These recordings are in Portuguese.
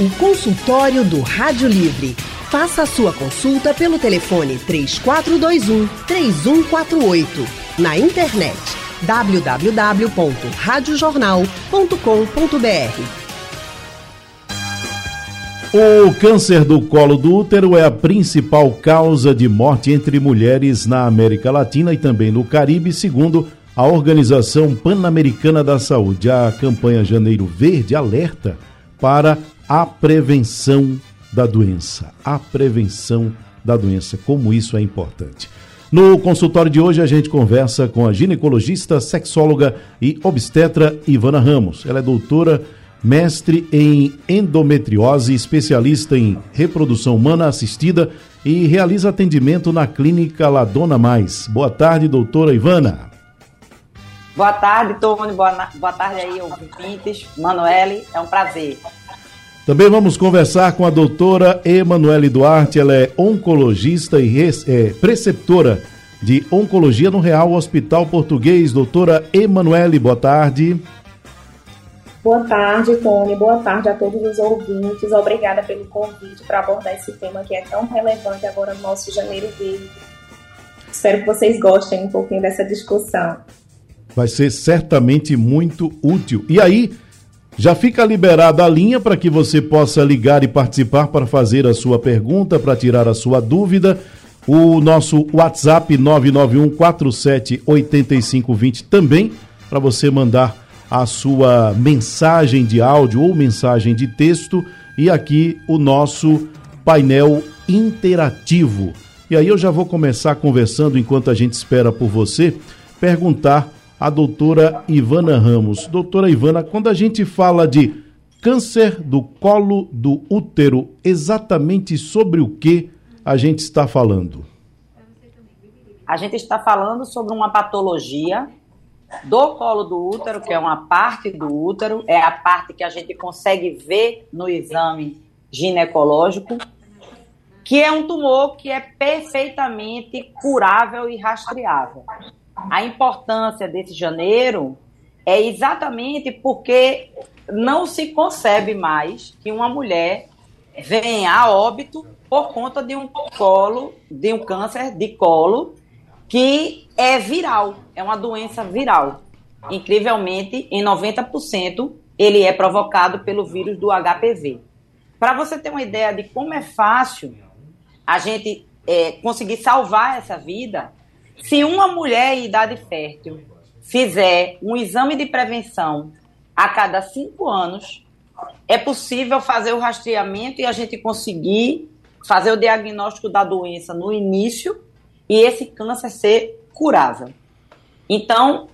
O consultório do Rádio Livre. Faça a sua consulta pelo telefone 3421 3148. Na internet www.radiojornal.com.br. O câncer do colo do útero é a principal causa de morte entre mulheres na América Latina e também no Caribe, segundo a Organização Pan-Americana da Saúde. A campanha Janeiro Verde alerta para a prevenção da doença. A prevenção da doença, como isso é importante. No consultório de hoje, a gente conversa com a ginecologista, sexóloga e obstetra Ivana Ramos. Ela é doutora, mestre em endometriose, especialista em reprodução humana assistida e realiza atendimento na clínica Ladona Mais. Boa tarde, doutora Ivana. Boa tarde, Tony. Boa, boa tarde aí, ouvintes. Manuele, é um prazer. Também vamos conversar com a doutora Emanuele Duarte, ela é oncologista e é, preceptora de Oncologia no Real Hospital Português. Doutora Emanuele, boa tarde. Boa tarde, Tony. Boa tarde a todos os ouvintes. Obrigada pelo convite para abordar esse tema que é tão relevante agora no nosso Janeiro Verde. Espero que vocês gostem um pouquinho dessa discussão. Vai ser certamente muito útil. E aí, já fica liberada a linha para que você possa ligar e participar para fazer a sua pergunta, para tirar a sua dúvida. O nosso WhatsApp 991478520 também para você mandar a sua mensagem de áudio ou mensagem de texto e aqui o nosso painel interativo. E aí eu já vou começar conversando enquanto a gente espera por você, perguntar a doutora Ivana Ramos. Doutora Ivana, quando a gente fala de câncer do colo do útero, exatamente sobre o que a gente está falando? A gente está falando sobre uma patologia do colo do útero, que é uma parte do útero, é a parte que a gente consegue ver no exame ginecológico, que é um tumor que é perfeitamente curável e rastreável a importância desse janeiro é exatamente porque não se concebe mais que uma mulher venha a óbito por conta de um colo, de um câncer de colo que é viral, é uma doença viral. Incrivelmente, em 90%, ele é provocado pelo vírus do HPV. Para você ter uma ideia de como é fácil a gente é, conseguir salvar essa vida, se uma mulher em idade fértil fizer um exame de prevenção a cada cinco anos, é possível fazer o rastreamento e a gente conseguir fazer o diagnóstico da doença no início e esse câncer ser curável. Então,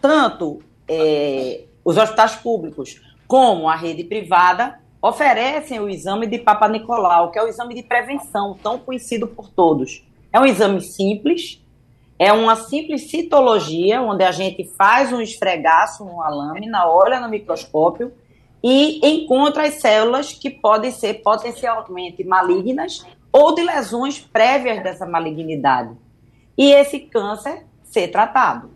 tanto é, os hospitais públicos como a rede privada oferecem o exame de Papa Nicolau, que é o exame de prevenção, tão conhecido por todos. É um exame simples, é uma simples citologia, onde a gente faz um esfregaço numa lâmina, olha no microscópio e encontra as células que podem ser potencialmente malignas ou de lesões prévias dessa malignidade. E esse câncer ser tratado.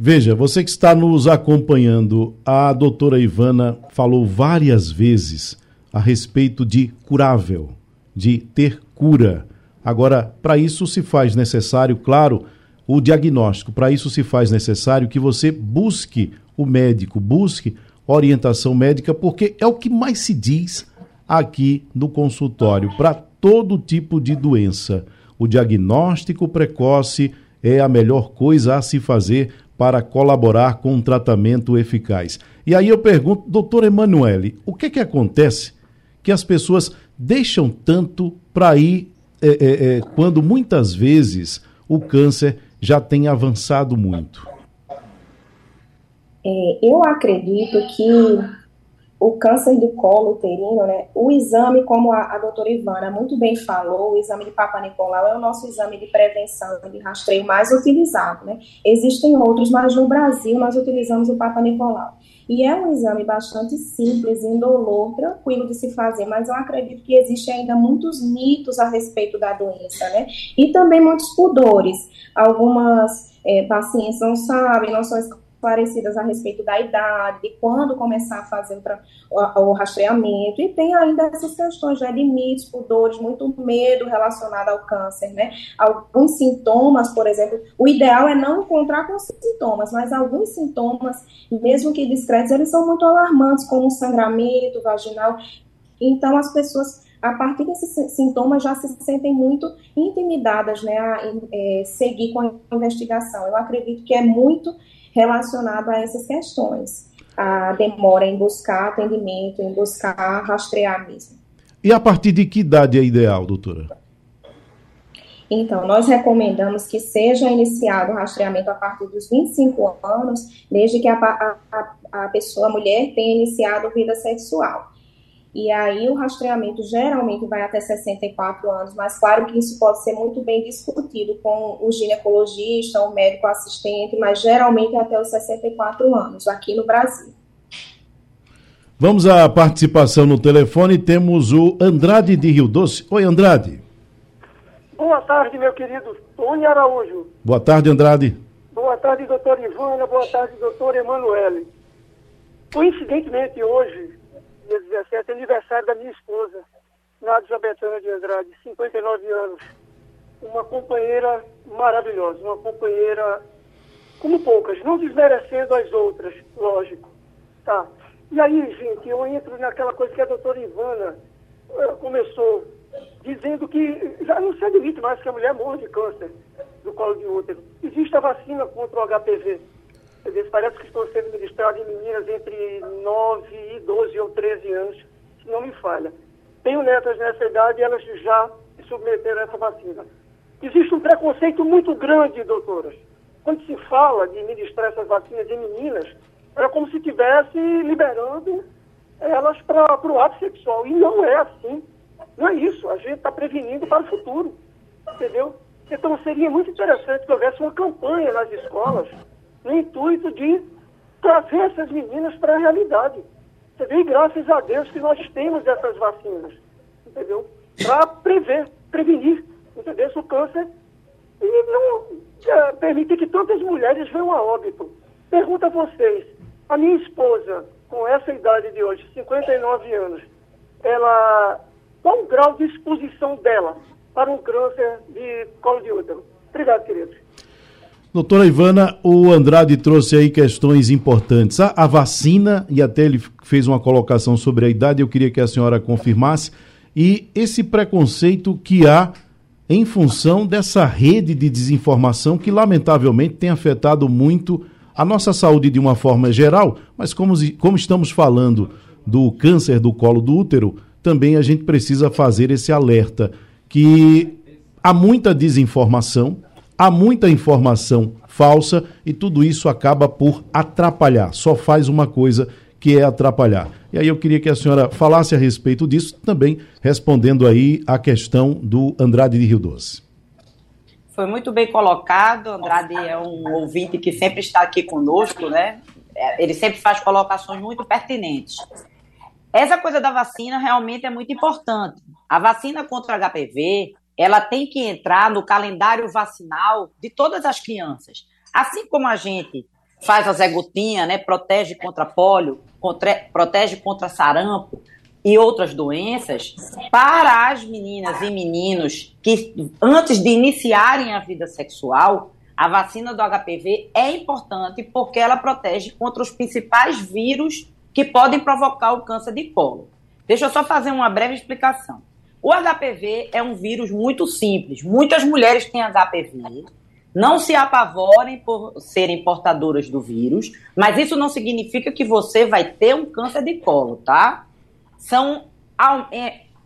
Veja, você que está nos acompanhando, a doutora Ivana falou várias vezes a respeito de curável, de ter cura. Agora, para isso se faz necessário, claro, o diagnóstico. Para isso se faz necessário que você busque o médico, busque orientação médica, porque é o que mais se diz aqui no consultório para todo tipo de doença. O diagnóstico precoce é a melhor coisa a se fazer para colaborar com um tratamento eficaz. E aí eu pergunto, doutor Emanuele, o que que acontece que as pessoas deixam tanto para ir é, é, é, quando muitas vezes o câncer já tem avançado muito? É, eu acredito que o câncer de colo uterino, né, o exame, como a, a doutora Ivana muito bem falou, o exame de Papa Nicolau é o nosso exame de prevenção, de rastreio mais utilizado. Né? Existem outros, mas no Brasil nós utilizamos o Papa Nicolau. E é um exame bastante simples, indolor, tranquilo de se fazer, mas eu acredito que existe ainda muitos mitos a respeito da doença, né? E também muitos pudores. Algumas é, pacientes não sabem, não são esclarecidas a respeito da idade, de quando começar a fazer o, o rastreamento, e tem ainda essas questões né, de mitos, pudores, muito medo relacionado ao câncer, né? Alguns sintomas, por exemplo, o ideal é não encontrar com sintomas, mas alguns sintomas, mesmo que discretos, eles são muito alarmantes, como sangramento vaginal. Então, as pessoas a partir desses sintomas já se sentem muito intimidadas né, a é, seguir com a investigação. Eu acredito que é muito relacionado a essas questões, a demora em buscar atendimento, em buscar rastrear mesmo. E a partir de que idade é ideal, doutora? Então, nós recomendamos que seja iniciado o rastreamento a partir dos 25 anos, desde que a, a, a pessoa, a mulher, tenha iniciado vida sexual. E aí o rastreamento geralmente vai até 64 anos, mas claro que isso pode ser muito bem discutido com o ginecologista, o médico assistente, mas geralmente é até os 64 anos aqui no Brasil. Vamos à participação no telefone, temos o Andrade de Rio Doce. Oi, Andrade. Boa tarde, meu querido Tony Araújo. Boa tarde, Andrade. Boa tarde, doutor Ivana. Boa tarde, doutor Emanuele. Coincidentemente, hoje, dia 17, aniversário da minha esposa, Nádia Betânia de Andrade, 59 anos. Uma companheira maravilhosa, uma companheira como poucas, não desmerecendo as outras, lógico. Tá. E aí, gente, eu entro naquela coisa que a doutora Ivana uh, começou, dizendo que já não se admite mais que a mulher morra de câncer do colo de útero. Existe a vacina contra o HPV parece que estão sendo ministrados em meninas entre 9 e 12 ou 13 anos, se não me falha. Tenho netas nessa idade e elas já se submeteram a essa vacina. Existe um preconceito muito grande, doutoras. Quando se fala de ministrar essas vacinas em meninas, é como se estivesse liberando elas para o ato sexual. E não é assim. Não é isso. A gente está prevenindo para o futuro. Entendeu? Então seria muito interessante que houvesse uma campanha nas escolas no intuito de trazer essas meninas para a realidade. Vê, graças a Deus que nós temos essas vacinas, entendeu? Para prever, prevenir, entendeu? O câncer e não é, permitir que tantas mulheres venham a óbito. Pergunta a vocês, a minha esposa, com essa idade de hoje, 59 anos, ela, qual o grau de exposição dela para um câncer de colo de útero? Obrigado, queridos. Doutora Ivana, o Andrade trouxe aí questões importantes. A, a, vacina, e até ele fez uma colocação sobre a idade, eu queria que a senhora confirmasse, e esse preconceito que há em função dessa rede de desinformação que, lamentavelmente, tem afetado muito a nossa saúde de uma forma geral, mas como, como estamos falando do câncer do colo do útero, também a gente precisa fazer esse alerta que há muita desinformação, Há muita informação falsa e tudo isso acaba por atrapalhar. Só faz uma coisa que é atrapalhar. E aí eu queria que a senhora falasse a respeito disso, também respondendo aí a questão do Andrade de Rio Doce. Foi muito bem colocado. Andrade é um ouvinte que sempre está aqui conosco, né? É, ele sempre faz colocações muito pertinentes. Essa coisa da vacina realmente é muito importante. A vacina contra HPV, ela tem que entrar no calendário vacinal de todas as crianças. Assim como a gente faz a Zé Gotinha, né, protege contra pólio, contra, protege contra sarampo e outras doenças, para as meninas e meninos que antes de iniciarem a vida sexual, a vacina do HPV é importante porque ela protege contra os principais vírus que podem provocar o câncer de colo. Deixa eu só fazer uma breve explicação. O HPV é um vírus muito simples. Muitas mulheres têm HPV. Não se apavorem por serem portadoras do vírus, mas isso não significa que você vai ter um câncer de colo, tá? São,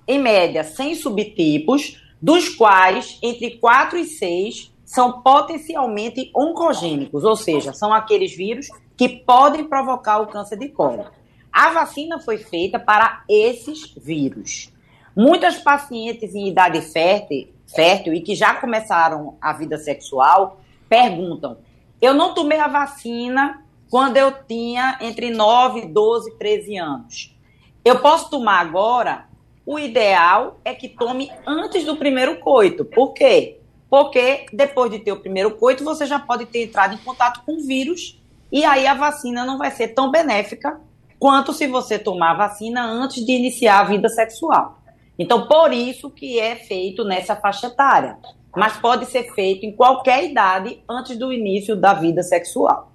em média, 100 subtipos, dos quais entre 4 e 6 são potencialmente oncogênicos, ou seja, são aqueles vírus que podem provocar o câncer de colo. A vacina foi feita para esses vírus. Muitas pacientes em idade fértil, fértil e que já começaram a vida sexual perguntam: eu não tomei a vacina quando eu tinha entre 9, 12 13 anos. Eu posso tomar agora? O ideal é que tome antes do primeiro coito. Por quê? Porque depois de ter o primeiro coito, você já pode ter entrado em contato com o vírus e aí a vacina não vai ser tão benéfica quanto se você tomar a vacina antes de iniciar a vida sexual. Então, por isso que é feito nessa faixa etária, mas pode ser feito em qualquer idade antes do início da vida sexual.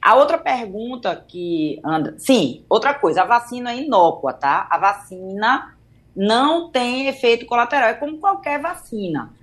A outra pergunta que anda. Sim, outra coisa, a vacina é inócua, tá? A vacina não tem efeito colateral, é como qualquer vacina.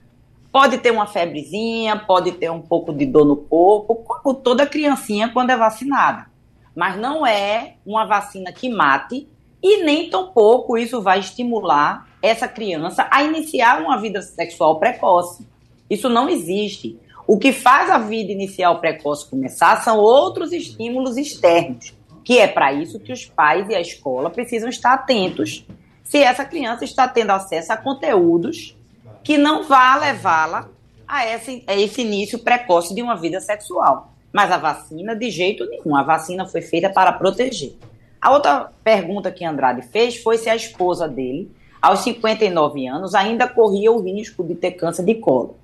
Pode ter uma febrezinha, pode ter um pouco de dor no corpo, como toda criancinha quando é vacinada. Mas não é uma vacina que mate e nem tampouco isso vai estimular essa criança a iniciar uma vida sexual precoce. Isso não existe. O que faz a vida inicial precoce começar são outros estímulos externos, que é para isso que os pais e a escola precisam estar atentos se essa criança está tendo acesso a conteúdos que não vá levá-la a esse, a esse início precoce de uma vida sexual. Mas a vacina, de jeito nenhum. A vacina foi feita para proteger. A outra pergunta que Andrade fez foi se a esposa dele, aos 59 anos, ainda corria o risco de ter câncer de colo.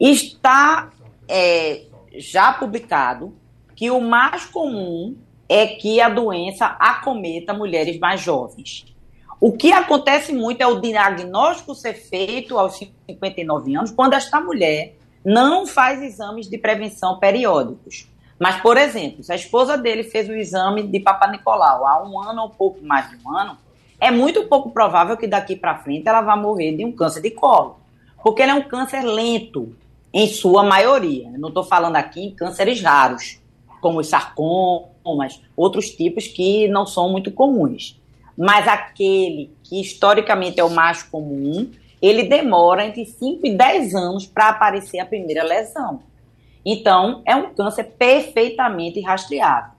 Está é, já publicado que o mais comum é que a doença acometa mulheres mais jovens. O que acontece muito é o diagnóstico ser feito aos 59 anos, quando esta mulher não faz exames de prevenção periódicos. Mas, por exemplo, se a esposa dele fez o exame de Papa Nicolau há um ano ou pouco mais de um ano, é muito pouco provável que daqui para frente ela vá morrer de um câncer de colo. Porque ele é um câncer lento, em sua maioria. Eu não estou falando aqui em cânceres raros, como os sarcomas, outros tipos que não são muito comuns mas aquele que historicamente é o mais comum, ele demora entre 5 e 10 anos para aparecer a primeira lesão. Então, é um câncer perfeitamente rastreável.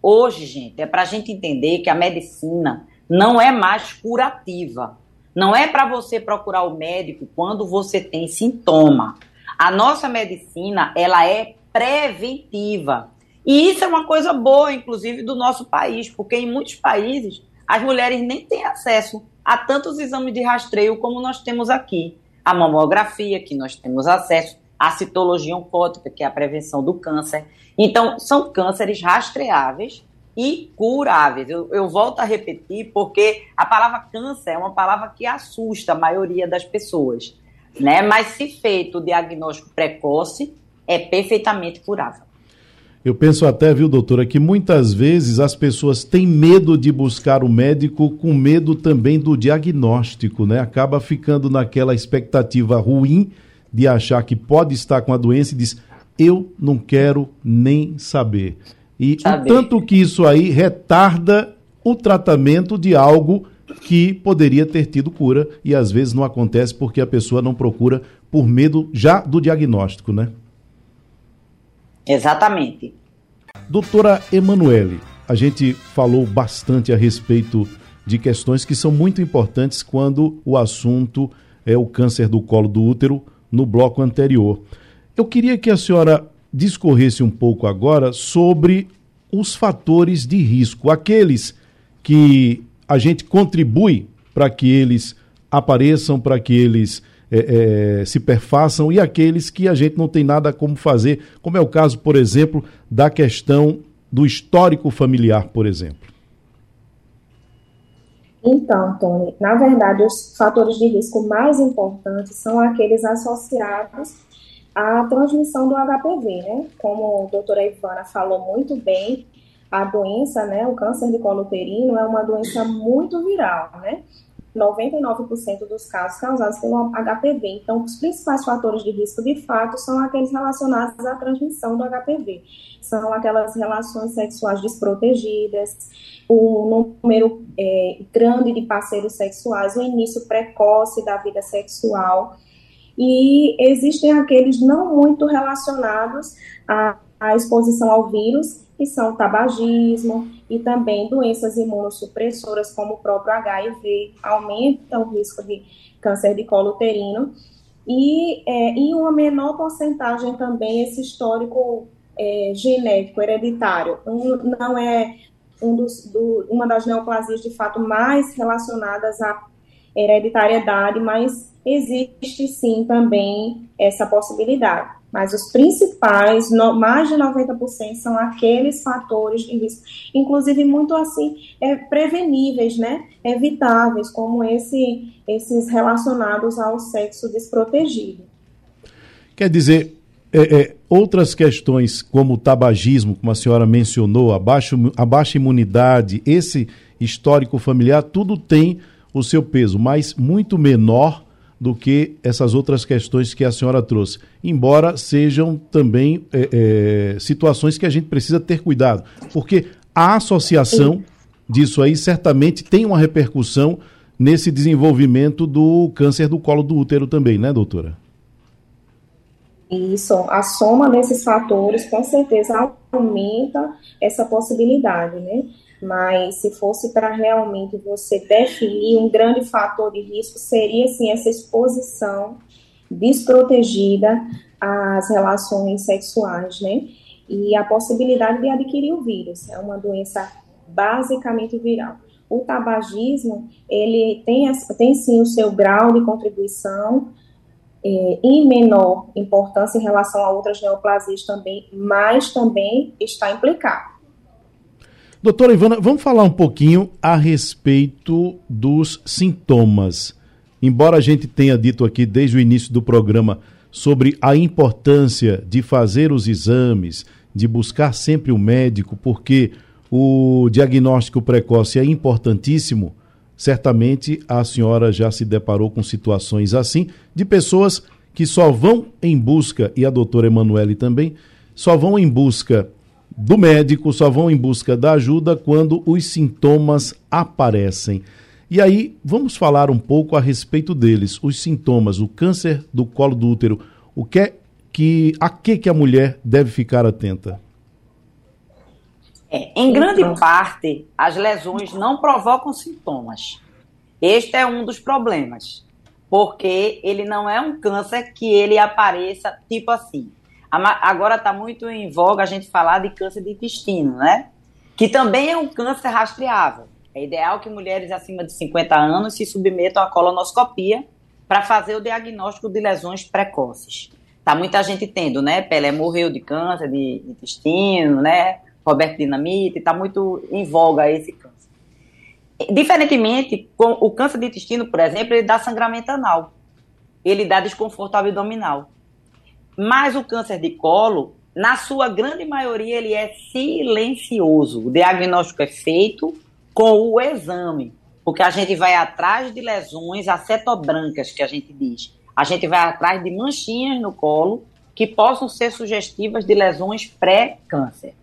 Hoje, gente, é para a gente entender que a medicina não é mais curativa. Não é para você procurar o médico quando você tem sintoma. A nossa medicina, ela é preventiva. E isso é uma coisa boa, inclusive, do nosso país, porque em muitos países as mulheres nem têm acesso a tantos exames de rastreio como nós temos aqui. A mamografia, que nós temos acesso, a citologia oncótica, que é a prevenção do câncer. Então, são cânceres rastreáveis e curáveis. Eu, eu, volto a repetir porque a palavra câncer é uma palavra que assusta a maioria das pessoas, né? Mas se feito o diagnóstico precoce, é perfeitamente curável. Eu penso até, viu, doutora, que muitas vezes as pessoas têm medo de buscar o médico com medo também do diagnóstico, né? Acaba ficando naquela expectativa ruim de achar que pode estar com a doença e diz: eu não quero nem saber. E saber. o tanto que isso aí retarda o tratamento de algo que poderia ter tido cura e às vezes não acontece porque a pessoa não procura por medo já do diagnóstico, né? Exatamente. Doutora Emanuele, a gente falou bastante a respeito de questões que são muito importantes quando o assunto é o câncer do colo do útero no bloco anterior. Eu queria que a senhora discorresse um pouco agora sobre os fatores de risco, aqueles que a gente contribui para que eles apareçam, para que eles é, é, se perfaçam e aqueles que a gente não tem nada como fazer, como é o caso, por exemplo, da questão do histórico familiar, por exemplo. Então, Tony, na verdade, os fatores de risco mais importantes são aqueles associados à transmissão do HPV, né? Como a doutora Ivana falou muito bem, a doença, né, o câncer de colo uterino é uma doença muito viral, né? 99% dos casos causados pelo HPV. Então, os principais fatores de risco, de fato, são aqueles relacionados à transmissão do HPV. São aquelas relações sexuais desprotegidas, o número é, grande de parceiros sexuais, o início precoce da vida sexual. E existem aqueles não muito relacionados à, à exposição ao vírus, que são tabagismo e também doenças imunossupressoras, como o próprio HIV, aumenta o risco de câncer de colo uterino. E é, em uma menor porcentagem também esse histórico é, genético hereditário. Um, não é um dos, do, uma das neoplasias de fato mais relacionadas à hereditariedade, mas existe sim também essa possibilidade. Mas os principais, no, mais de 90%, são aqueles fatores de risco, inclusive muito assim, é, preveníveis, né, evitáveis, como esse, esses relacionados ao sexo desprotegido. Quer dizer, é, é, outras questões como o tabagismo, como a senhora mencionou, a baixa, a baixa imunidade, esse histórico familiar, tudo tem o seu peso, mas muito menor do que essas outras questões que a senhora trouxe, embora sejam também é, é, situações que a gente precisa ter cuidado, porque a associação disso aí certamente tem uma repercussão nesse desenvolvimento do câncer do colo do útero também, né, doutora? Isso, a soma desses fatores com certeza aumenta essa possibilidade, né? Mas se fosse para realmente você definir um grande fator de risco, seria sim essa exposição desprotegida às relações sexuais, né? E a possibilidade de adquirir o vírus. É uma doença basicamente viral. O tabagismo, ele tem, tem sim o seu grau de contribuição, é, em menor importância em relação a outras neoplasias também, mas também está implicado. Doutora Ivana, vamos falar um pouquinho a respeito dos sintomas. Embora a gente tenha dito aqui desde o início do programa sobre a importância de fazer os exames, de buscar sempre o médico, porque o diagnóstico precoce é importantíssimo, certamente a senhora já se deparou com situações assim, de pessoas que só vão em busca, e a doutora Emanuele também, só vão em busca do médico só vão em busca da ajuda quando os sintomas aparecem. E aí, vamos falar um pouco a respeito deles, os sintomas, o câncer do colo do útero, o que é que a que que a mulher deve ficar atenta? É, em grande parte, as lesões não provocam sintomas. Este é um dos problemas, porque ele não é um câncer que ele apareça tipo assim. Agora está muito em voga a gente falar de câncer de intestino, né? Que também é um câncer rastreável. É ideal que mulheres acima de 50 anos se submetam à colonoscopia para fazer o diagnóstico de lesões precoces. Tá muita gente tendo, né? Pelé morreu de câncer de intestino, né? Roberto Dinamite, está muito em voga esse câncer. Diferentemente, com o câncer de intestino, por exemplo, ele dá sangramento anal. Ele dá desconforto abdominal. Mas o câncer de colo, na sua grande maioria, ele é silencioso. O diagnóstico é feito com o exame, porque a gente vai atrás de lesões acetobrancas, que a gente diz. A gente vai atrás de manchinhas no colo que possam ser sugestivas de lesões pré-câncer.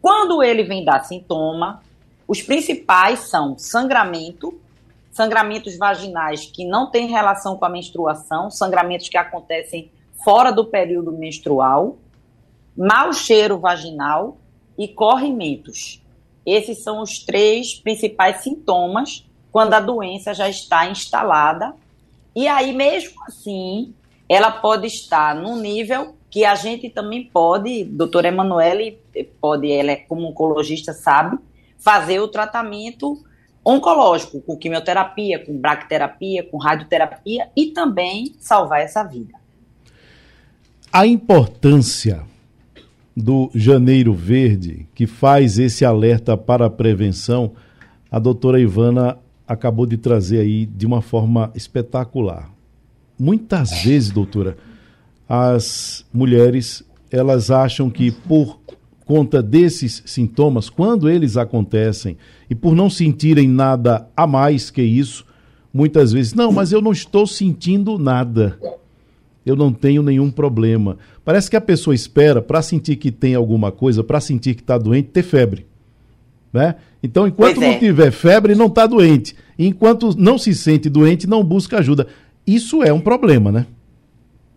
Quando ele vem dar sintoma, os principais são sangramento, sangramentos vaginais que não têm relação com a menstruação, sangramentos que acontecem fora do período menstrual, mau cheiro vaginal e corrimentos. Esses são os três principais sintomas quando a doença já está instalada. E aí, mesmo assim, ela pode estar num nível que a gente também pode, doutora Emanuele pode, ela é como oncologista sabe, fazer o tratamento oncológico, com quimioterapia, com bracterapia, com radioterapia e também salvar essa vida. A importância do Janeiro Verde, que faz esse alerta para a prevenção, a doutora Ivana acabou de trazer aí de uma forma espetacular. Muitas vezes, doutora, as mulheres elas acham que por conta desses sintomas, quando eles acontecem, e por não sentirem nada a mais que isso, muitas vezes, não, mas eu não estou sentindo nada eu não tenho nenhum problema. Parece que a pessoa espera para sentir que tem alguma coisa, para sentir que está doente, ter febre. Né? Então, enquanto é. não tiver febre, não está doente. Enquanto não se sente doente, não busca ajuda. Isso é um problema, né?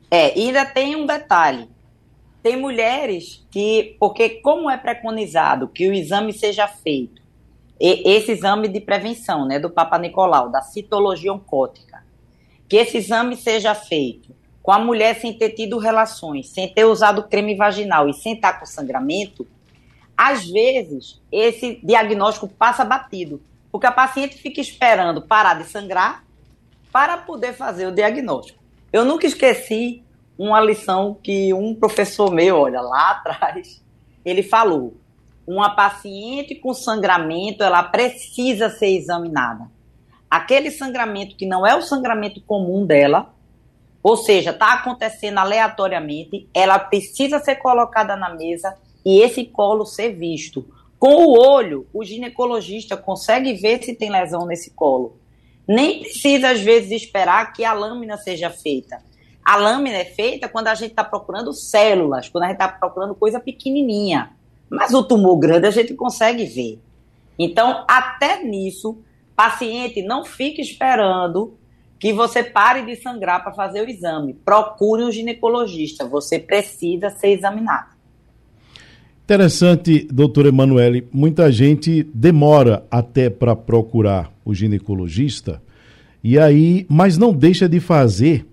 É, e ainda tem um detalhe. Tem mulheres que, porque como é preconizado que o exame seja feito, esse exame de prevenção, né, do Papa Nicolau, da citologia oncótica, que esse exame seja feito com a mulher sem ter tido relações, sem ter usado creme vaginal e sem estar com sangramento, às vezes esse diagnóstico passa batido, porque a paciente fica esperando parar de sangrar para poder fazer o diagnóstico. Eu nunca esqueci uma lição que um professor meu, olha, lá atrás, ele falou: uma paciente com sangramento, ela precisa ser examinada. Aquele sangramento que não é o sangramento comum dela, ou seja, está acontecendo aleatoriamente, ela precisa ser colocada na mesa e esse colo ser visto. Com o olho, o ginecologista consegue ver se tem lesão nesse colo. Nem precisa, às vezes, esperar que a lâmina seja feita. A lâmina é feita quando a gente está procurando células, quando a gente está procurando coisa pequenininha. Mas o tumor grande a gente consegue ver. Então, até nisso, paciente não fique esperando que você pare de sangrar para fazer o exame. Procure um ginecologista, você precisa ser examinado. Interessante, doutor Emanuele, muita gente demora até para procurar o ginecologista, e aí, mas não deixa de fazer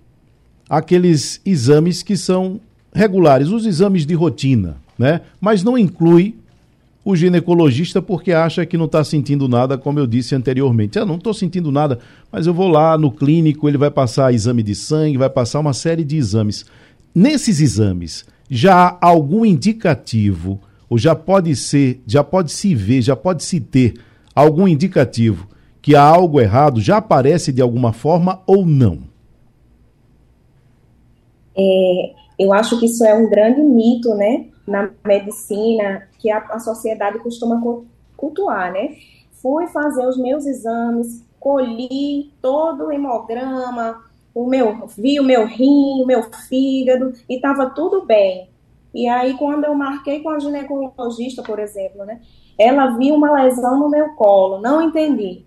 aqueles exames que são regulares, os exames de rotina, né? Mas não inclui o ginecologista porque acha que não está sentindo nada, como eu disse anteriormente. Ah, não estou sentindo nada, mas eu vou lá no clínico, ele vai passar exame de sangue, vai passar uma série de exames. Nesses exames, já há algum indicativo, ou já pode ser, já pode se ver, já pode se ter algum indicativo que há algo errado, já aparece de alguma forma ou não? É, eu acho que isso é um grande mito, né? Na medicina que a, a sociedade costuma cultuar, né? Fui fazer os meus exames, colhi todo o hemograma, o meu, vi o meu rim, o meu fígado e estava tudo bem. E aí, quando eu marquei com a ginecologista, por exemplo, né? Ela viu uma lesão no meu colo, não entendi.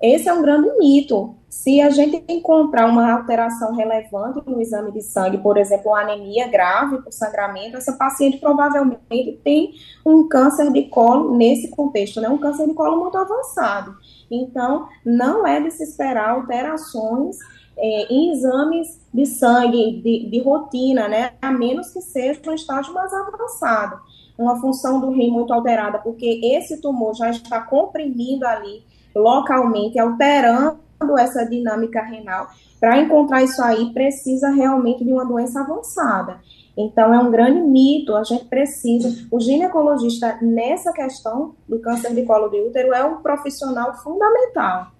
Esse é um grande mito. Se a gente encontrar uma alteração relevante no exame de sangue, por exemplo, anemia grave por sangramento, essa paciente provavelmente tem um câncer de colo nesse contexto, né? um câncer de colo muito avançado. Então, não é de se esperar alterações é, em exames de sangue de, de rotina, né? a menos que seja um estágio mais avançado. Uma função do rim muito alterada, porque esse tumor já está comprimindo ali localmente, alterando essa dinâmica renal. Para encontrar isso aí, precisa realmente de uma doença avançada. Então, é um grande mito, a gente precisa. O ginecologista, nessa questão do câncer de colo de útero, é um profissional fundamental.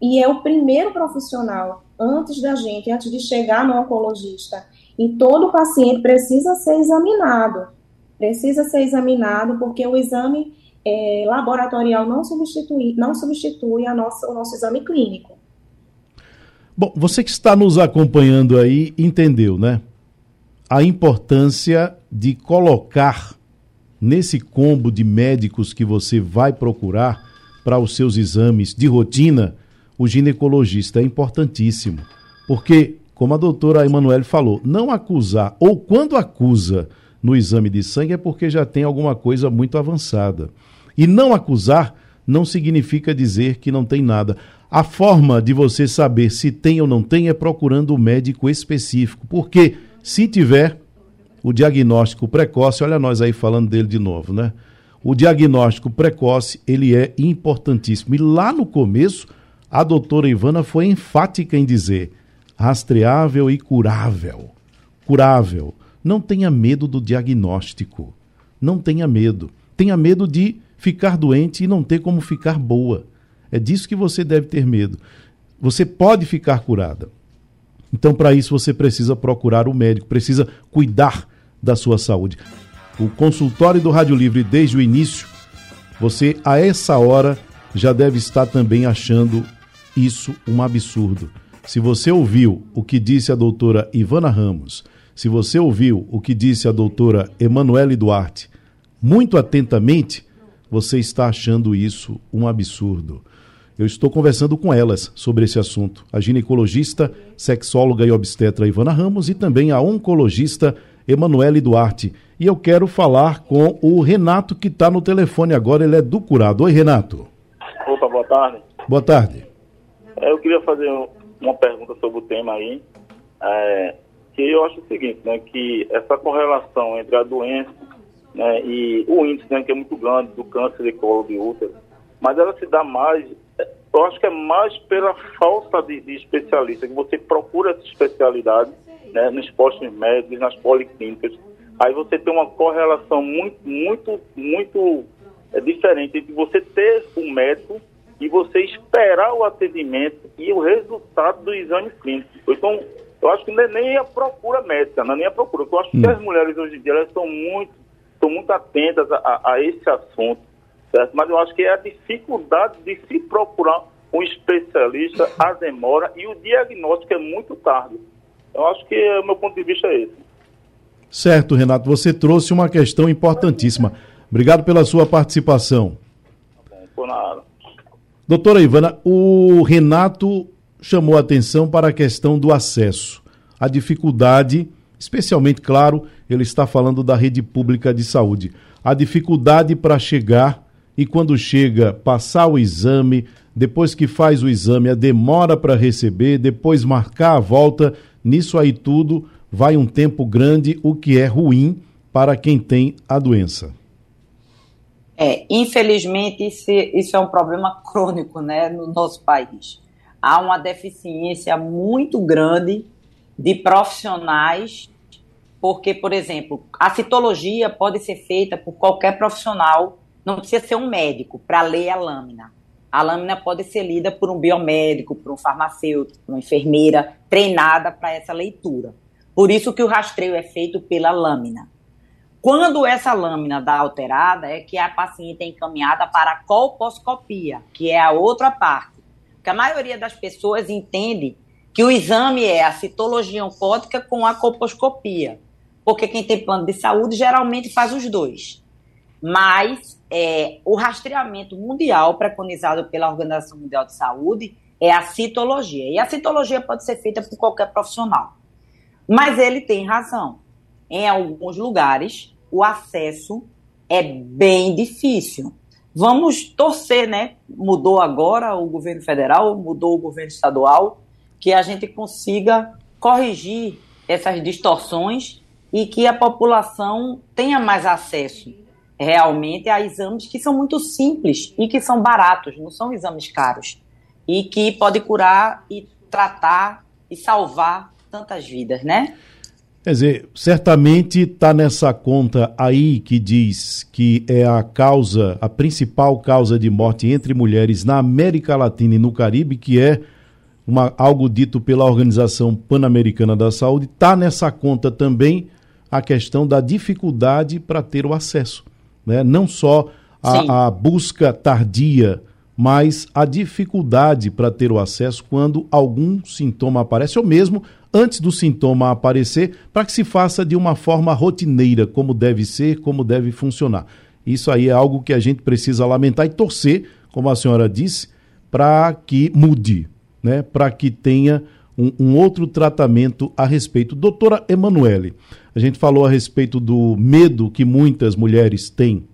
E é o primeiro profissional, antes da gente, antes de chegar no oncologista. E todo paciente precisa ser examinado. Precisa ser examinado, porque o exame é, laboratorial não substitui, não substitui a nossa, o nosso exame clínico. Bom, você que está nos acompanhando aí entendeu, né? A importância de colocar nesse combo de médicos que você vai procurar para os seus exames de rotina, o ginecologista é importantíssimo. Porque, como a doutora Emanuele falou, não acusar, ou quando acusa no exame de sangue, é porque já tem alguma coisa muito avançada. E não acusar não significa dizer que não tem nada. A forma de você saber se tem ou não tem é procurando o um médico específico, porque se tiver o diagnóstico precoce, olha nós aí falando dele de novo, né? O diagnóstico precoce, ele é importantíssimo. E lá no começo, a doutora Ivana foi enfática em dizer rastreável e curável. Curável. Não tenha medo do diagnóstico. Não tenha medo. Tenha medo de ficar doente e não ter como ficar boa. É disso que você deve ter medo. Você pode ficar curada. Então, para isso, você precisa procurar o médico, precisa cuidar da sua saúde. O consultório do Rádio Livre, desde o início, você, a essa hora, já deve estar também achando isso um absurdo. Se você ouviu o que disse a doutora Ivana Ramos, se você ouviu o que disse a doutora Emanuele Duarte, muito atentamente, você está achando isso um absurdo. Eu estou conversando com elas sobre esse assunto. A ginecologista, sexóloga e obstetra Ivana Ramos e também a oncologista Emanuele Duarte. E eu quero falar com o Renato, que está no telefone agora, ele é do curado. Oi, Renato. Opa, boa tarde. Boa tarde. É, eu queria fazer uma pergunta sobre o tema aí. É, que eu acho o seguinte, né, que essa correlação entre a doença né, e o índice, né, que é muito grande, do câncer de colo de útero, mas ela se dá mais, eu acho que é mais pela falta de, de especialista, que você procura essa especialidade né, nos postos médicos, nas policlínicas. Aí você tem uma correlação muito, muito, muito é, diferente entre você ter o um médico e você esperar o atendimento e o resultado do exame clínico. Então, eu acho que não é nem a procura médica, não é nem a procura. Eu acho que hum. as mulheres hoje em dia elas estão muito, estão muito atentas a, a esse assunto, certo? Mas eu acho que é a dificuldade de se procurar um especialista, a demora e o diagnóstico é muito tarde. Eu acho que o meu ponto de vista é esse. Certo, Renato, você trouxe uma questão importantíssima. Obrigado pela sua participação. Tá. Doutora Ivana, o Renato chamou a atenção para a questão do acesso. A dificuldade, especialmente, claro, ele está falando da rede pública de saúde. A dificuldade para chegar e, quando chega, passar o exame, depois que faz o exame, a demora para receber, depois marcar a volta, nisso aí tudo vai um tempo grande, o que é ruim para quem tem a doença. É, infelizmente, isso, é um problema crônico né, no nosso país. Há uma deficiência muito grande de profissionais, porque, por exemplo, a citologia pode ser feita por qualquer profissional, não precisa ser um médico para ler a lâmina. A lâmina pode ser lida por um biomédico, por um farmacêutico, por uma enfermeira treinada para essa leitura. Por isso que o rastreio é feito pela lâmina. Quando essa lâmina dá alterada, é que a paciente é encaminhada para a colposcopia, que é a outra parte. Porque a maioria das pessoas entende que o exame é a citologia oncótica com a colposcopia. Porque quem tem plano de saúde geralmente faz os dois. Mas é, o rastreamento mundial preconizado pela Organização Mundial de Saúde é a citologia. E a citologia pode ser feita por qualquer profissional. Mas ele tem razão. Em alguns lugares, o acesso é bem difícil. Vamos torcer, né? Mudou agora o governo federal, mudou o governo estadual, que a gente consiga corrigir essas distorções e que a população tenha mais acesso realmente a exames que são muito simples e que são baratos, não são exames caros e que pode curar e tratar e salvar tantas vidas, né? Quer dizer, certamente está nessa conta aí que diz que é a causa, a principal causa de morte entre mulheres na América Latina e no Caribe, que é uma, algo dito pela Organização Pan-Americana da Saúde, está nessa conta também a questão da dificuldade para ter o acesso. Né? Não só a, a busca tardia, mas a dificuldade para ter o acesso quando algum sintoma aparece, ou mesmo antes do sintoma aparecer, para que se faça de uma forma rotineira, como deve ser, como deve funcionar. Isso aí é algo que a gente precisa lamentar e torcer, como a senhora disse, para que mude, né? para que tenha um, um, outro tratamento a respeito. Doutora Emanuele, a gente falou a respeito do medo que muitas mulheres têm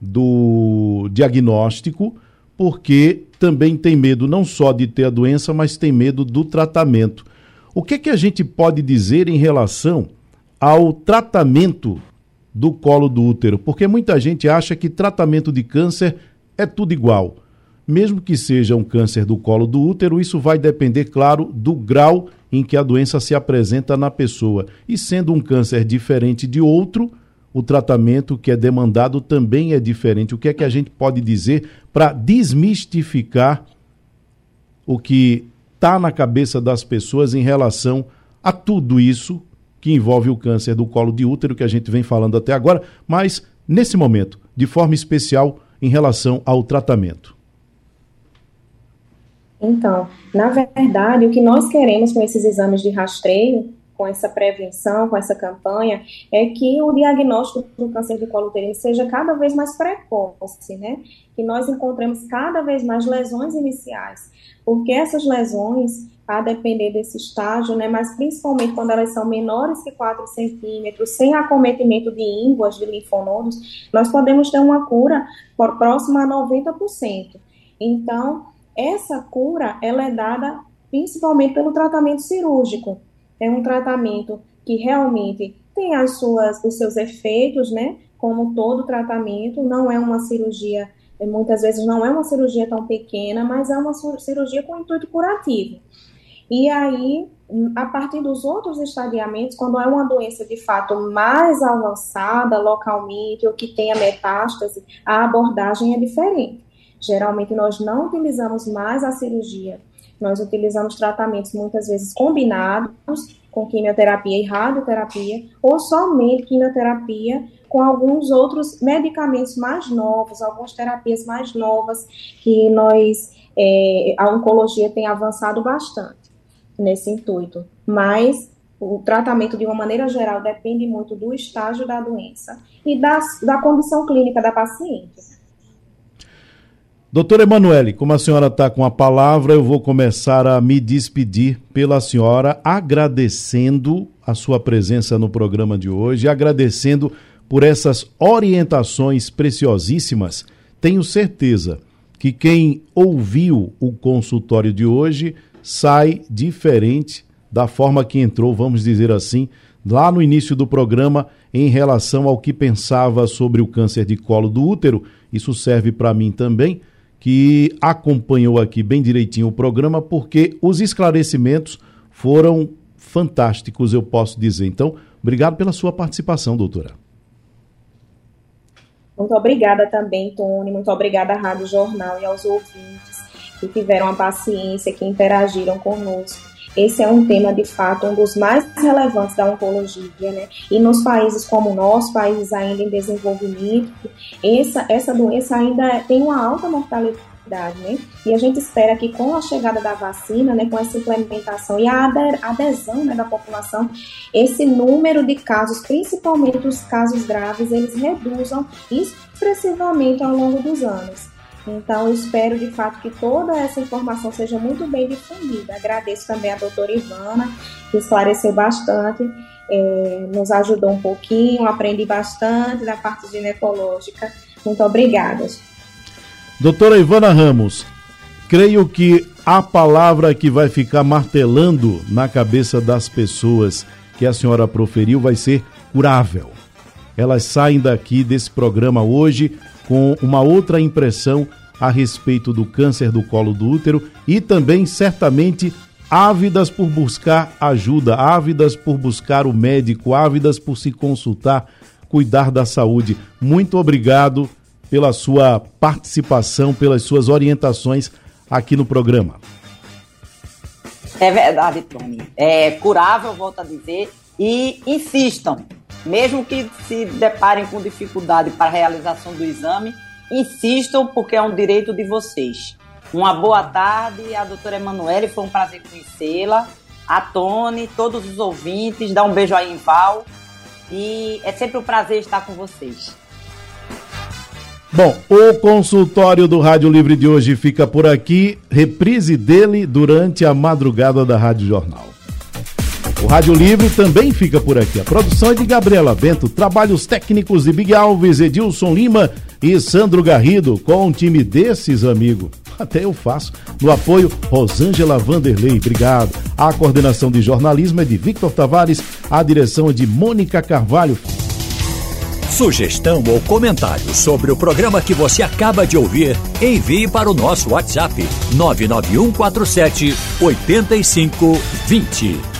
do diagnóstico, porque também tem medo não só de ter a doença, mas tem medo do tratamento. O que, que a gente pode dizer em relação ao tratamento do colo do útero? Porque muita gente acha que tratamento de câncer é tudo igual. Mesmo que seja um câncer do colo do útero, isso vai depender, claro, do grau em que a doença se apresenta na pessoa. E sendo um câncer diferente de outro, o tratamento que é demandado também é diferente. O que é que a gente pode dizer para desmistificar o que está na cabeça das pessoas em relação a tudo isso que envolve o câncer do colo de útero, que a gente vem falando até agora, mas nesse momento, de forma especial em relação ao tratamento. Então, na verdade, o que nós queremos com esses exames de rastreio, com essa prevenção, com essa campanha, é que o diagnóstico do câncer de colo uterino seja cada vez mais precoce, né? Que nós encontremos cada vez mais lesões iniciais porque essas lesões, a depender desse estágio, né, mas principalmente quando elas são menores que 4 centímetros, sem acometimento de ínguas, de linfonodos, nós podemos ter uma cura por, próxima a 90%. Então, essa cura, ela é dada principalmente pelo tratamento cirúrgico. É um tratamento que realmente tem as suas, os seus efeitos, né, como todo tratamento, não é uma cirurgia é, muitas vezes não é uma cirurgia tão pequena, mas é uma cirurgia com intuito curativo. E aí, a partir dos outros estadiamentos, quando é uma doença de fato mais avançada localmente ou que tenha metástase, a abordagem é diferente. Geralmente nós não utilizamos mais a cirurgia, nós utilizamos tratamentos muitas vezes combinados com quimioterapia e radioterapia, ou somente quimioterapia com alguns outros medicamentos mais novos, algumas terapias mais novas que nós, é, a oncologia tem avançado bastante nesse intuito. Mas o tratamento, de uma maneira geral, depende muito do estágio da doença e da, da condição clínica da paciente. Doutora Emanuele, como a senhora está com a palavra, eu vou começar a me despedir pela senhora, agradecendo a sua presença no programa de hoje, agradecendo por essas orientações preciosíssimas. Tenho certeza que quem ouviu o consultório de hoje sai diferente da forma que entrou, vamos dizer assim, lá no início do programa em relação ao que pensava sobre o câncer de colo do útero. Isso serve para mim também que acompanhou aqui bem direitinho o programa, porque os esclarecimentos foram fantásticos, eu posso dizer. Então, obrigado pela sua participação, doutora. Muito obrigada também, Tony. Muito obrigada à Rádio Jornal e aos ouvintes que tiveram a paciência, que interagiram conosco. Esse é um tema, de fato, um dos mais relevantes da oncologia, né? E nos países como o nosso, países ainda em desenvolvimento, essa, essa doença ainda tem uma alta mortalidade. Né? E a gente espera que com a chegada da vacina, né, com essa implementação e a adesão né, da população, esse número de casos, principalmente os casos graves, eles reduzam expressivamente ao longo dos anos. Então, espero de fato que toda essa informação seja muito bem difundida. Agradeço também a doutora Ivana, que esclareceu bastante, é, nos ajudou um pouquinho, aprendi bastante da parte ginecológica. Muito obrigada. Doutora Ivana Ramos, creio que a palavra que vai ficar martelando na cabeça das pessoas que a senhora proferiu vai ser curável. Elas saem daqui desse programa hoje com uma outra impressão a respeito do câncer do colo do útero e também, certamente, ávidas por buscar ajuda, ávidas por buscar o médico, ávidas por se consultar, cuidar da saúde. Muito obrigado pela sua participação, pelas suas orientações aqui no programa. É verdade, Tony. É curável, volto a dizer, e insistam, mesmo que se deparem com dificuldade para a realização do exame, insistam porque é um direito de vocês. Uma boa tarde, a doutora Emanuele, foi um prazer conhecê-la. A Tony, todos os ouvintes, dá um beijo aí em Val. E é sempre um prazer estar com vocês. Bom, o consultório do Rádio Livre de hoje fica por aqui. Reprise dele durante a madrugada da Rádio Jornal. O Rádio Livre também fica por aqui. A produção é de Gabriela Bento, trabalhos técnicos de Big Alves, Edilson Lima e Sandro Garrido. Com um time desses, amigo, até eu faço. No apoio, Rosângela Vanderlei, obrigado. A coordenação de jornalismo é de Victor Tavares, a direção é de Mônica Carvalho. Sugestão ou comentário sobre o programa que você acaba de ouvir, envie para o nosso WhatsApp 99147 8520.